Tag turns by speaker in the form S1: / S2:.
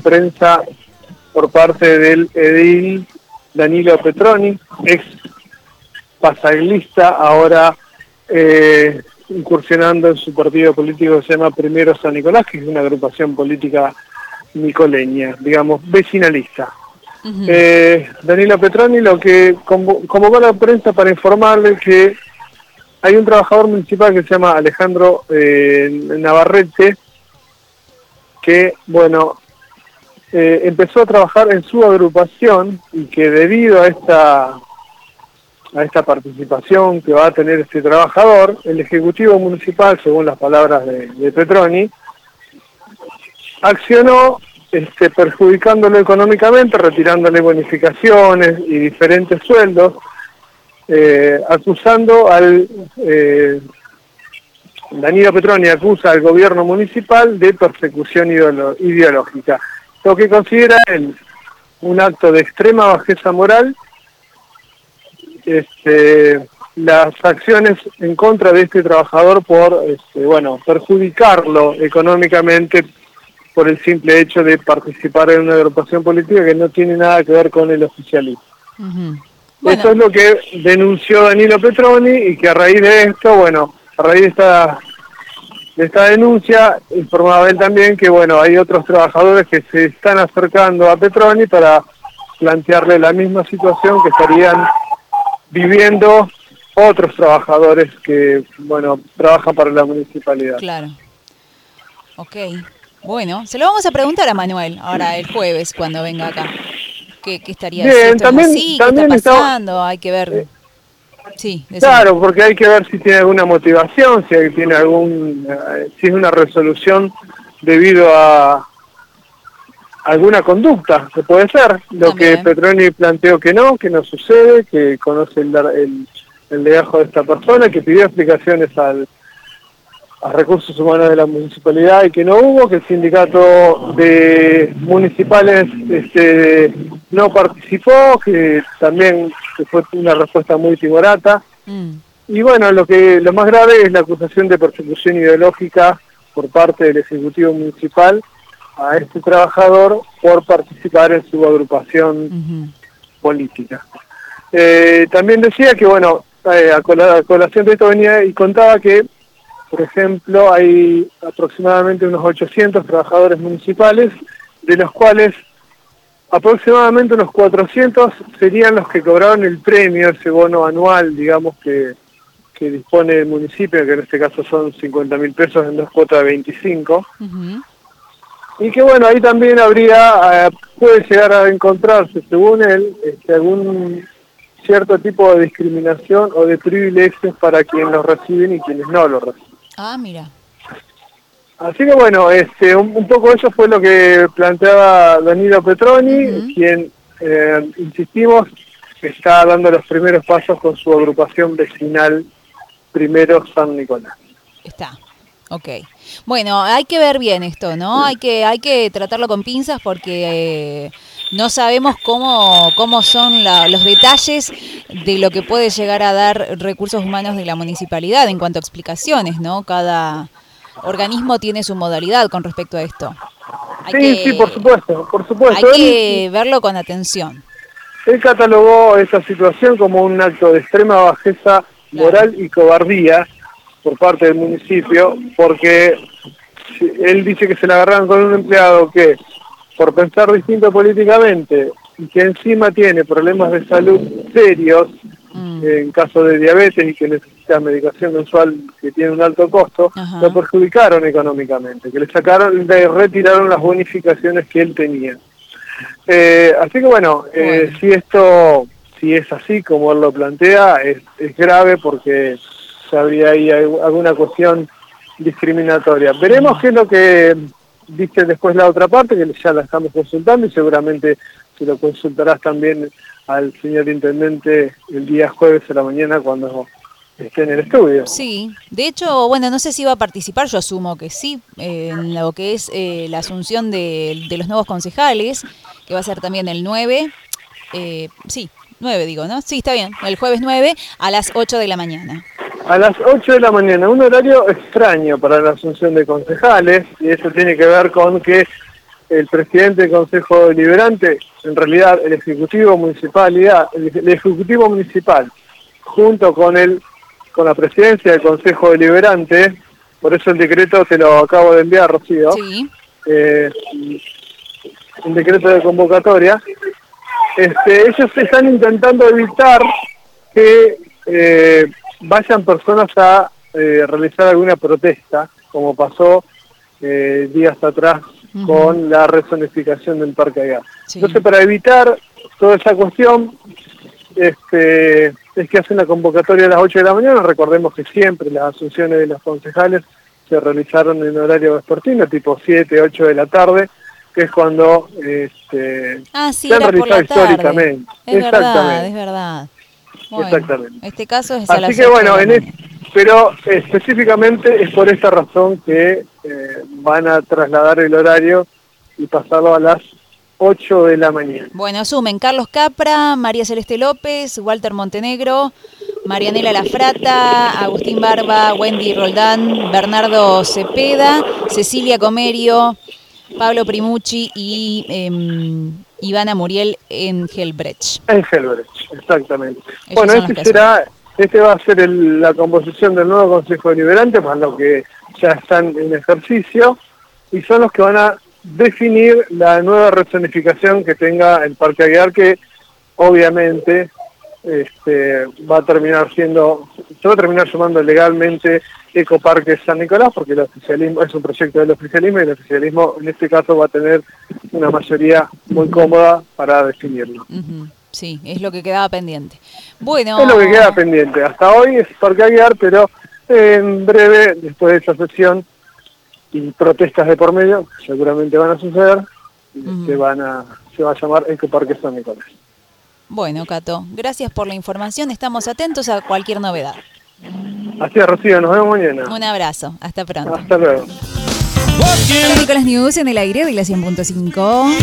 S1: prensa por parte del edil Danilo Petroni, ex pasaglista, ahora eh, incursionando en su partido político que se llama Primero San Nicolás, que es una agrupación política nicoleña, digamos, vecinalista. Eh, Danilo Petroni lo que convocó a la prensa para informarle que hay un trabajador municipal que se llama Alejandro eh, Navarrete, que, bueno, eh, empezó a trabajar en su agrupación y que debido a esta a esta participación que va a tener este trabajador, el Ejecutivo Municipal, según las palabras de, Petroni, accionó este, perjudicándolo económicamente, retirándole bonificaciones y diferentes sueldos, eh, acusando al... Eh, Danilo Petroni acusa al gobierno municipal de persecución ideológica, lo que considera él un acto de extrema bajeza moral este, las acciones en contra de este trabajador por, este, bueno, perjudicarlo económicamente por el simple hecho de participar en una agrupación política que no tiene nada que ver con el oficialismo. Eso es lo que denunció Danilo Petroni y que a raíz de esto, bueno, a raíz de esta, de esta denuncia, informaba él también que, bueno, hay otros trabajadores que se están acercando a Petroni para plantearle la misma situación que estarían viviendo otros trabajadores que, bueno, trabajan para la municipalidad.
S2: Claro. Ok. Bueno, se lo vamos a preguntar a Manuel ahora el jueves cuando venga acá. ¿Qué, estaría
S1: Bien, también, también
S2: ¿Qué está pasando? hay que ver. Sí,
S1: claro, porque hay que ver si tiene alguna motivación, si tiene algún, eh, si es una resolución debido a, alguna conducta, que puede ser. Lo que Petroni planteó que no, que no sucede, que conoce el, el, el legajo de esta persona, que pidió explicaciones al, a recursos humanos de la municipalidad y que no hubo, que el sindicato de municipales este, no participó, que también fue una respuesta muy timorata. Mm. Y bueno, lo que lo más grave es la acusación de persecución ideológica por parte del Ejecutivo Municipal a este trabajador por participar en su agrupación política. Eh, también decía que, bueno, eh, a, colación de esto venía y contaba que, por ejemplo, hay aproximadamente unos 800 trabajadores municipales, de los cuales aproximadamente unos 400 serían los que cobraron el premio, ese bono anual, digamos, que, que dispone el municipio, que en este caso son 50 mil pesos en dos cuotas de 25. Y que bueno, ahí también habría, eh, puede llegar a encontrarse, según él, este, algún cierto tipo de discriminación o de privilegios para quienes los reciben y quienes no lo reciben.
S2: Ah, mira.
S1: Así que bueno, este, un, poco eso fue lo que planteaba Danilo Petroni, quien, eh, insistimos, está dando los primeros pasos con su agrupación vecinal Primero San Nicolás.
S2: Está, ok. Bueno, hay que ver bien esto, ¿no? Hay que, hay que tratarlo con pinzas porque eh, no sabemos cómo, cómo son los detalles de lo que puede llegar a dar recursos humanos de la municipalidad en cuanto a explicaciones, ¿no? Cada organismo tiene su modalidad con respecto a esto.
S1: sí, sí, por supuesto, por supuesto.
S2: Hay que verlo con atención.
S1: Él catalogó esa situación como un acto de extrema bajeza moral y cobardía por parte del municipio, porque él dice que se le agarraron con un empleado que, por pensar distinto políticamente, y que encima tiene problemas de salud serios, mm. en caso de diabetes y que necesita medicación mensual que tiene un alto costo, lo perjudicaron económicamente, que le sacaron, le retiraron las bonificaciones que él tenía. Eh, así que bueno, eh, si esto, si es así como él lo plantea, es, es grave porque habría ahí alguna cuestión discriminatoria. Veremos qué es lo que dice después la otra parte, que ya la estamos consultando y seguramente se lo consultarás también al señor intendente el día jueves a la mañana cuando esté en el estudio.
S2: Sí, de hecho, bueno, no sé si va a participar, yo asumo que sí, en lo que es eh, la asunción de, los nuevos concejales, que va a ser también el 9, eh, sí, 9 digo, ¿no? Sí, está bien, el jueves 9 a las 8 de la mañana
S1: a las 8 de la mañana, un horario extraño para la asunción de concejales, y eso tiene que ver con que el presidente del Consejo Deliberante, en realidad el Ejecutivo Municipalidad, el, Ejecutivo Municipal, junto con el con la presidencia del Consejo Deliberante, por eso el decreto te lo acabo de enviar, Rocío, sí. eh, el decreto de convocatoria, este, ellos están intentando evitar que eh, vayan personas a eh, realizar alguna protesta, como pasó eh, días atrás con la rezonificación del Parque Agar. Entonces, para evitar toda esa cuestión, este, es que hacen la convocatoria a las 8 de la mañana. Recordemos que siempre las asunciones de los concejales se realizaron en horario vespertino, tipo 7, 8 de la tarde, que es cuando este,
S2: ah, se ha realizado históricamente. Es verdad, es verdad. Exactamente. Este caso es
S1: Así que bueno, en pero específicamente es por esta razón que eh, van a trasladar el horario y pasarlo a las 8 de la mañana.
S2: Bueno, asumen Carlos Capra, María Celeste López, Walter Montenegro, Marianela Lafrata, Agustín Barba, Wendy Roldán, Bernardo Cepeda, Cecilia Comerio, Pablo Primucci y eh, Ivana Muriel en Helbrecht.
S1: En Helbrecht, exactamente. bueno, este será, este va a ser la composición del nuevo Consejo Deliberante, para los que ya están en ejercicio, y son los que van a definir la nueva rezonificación que tenga el Parque Aguiar, que obviamente este, va a terminar siendo, se va a terminar sumando legalmente Ecoparque San Nicolás, porque el oficialismo es un proyecto del oficialismo y el oficialismo en este caso va a tener una mayoría muy cómoda para definirlo.
S2: Sí, es lo que quedaba pendiente. Bueno.
S1: Es lo que queda pendiente. Hasta hoy es Parque Aguiar, pero en breve, después de esa sesión y protestas de por medio, seguramente van a suceder, se, van a, se va a llamar Ecoparque San Nicolás.
S2: Bueno, Cato, gracias por la información. Estamos atentos a cualquier novedad.
S1: Así es, Rocío. Nos vemos mañana.
S2: Un abrazo. Hasta pronto.
S1: Hasta luego.
S2: Con News en el aire de la 100.5.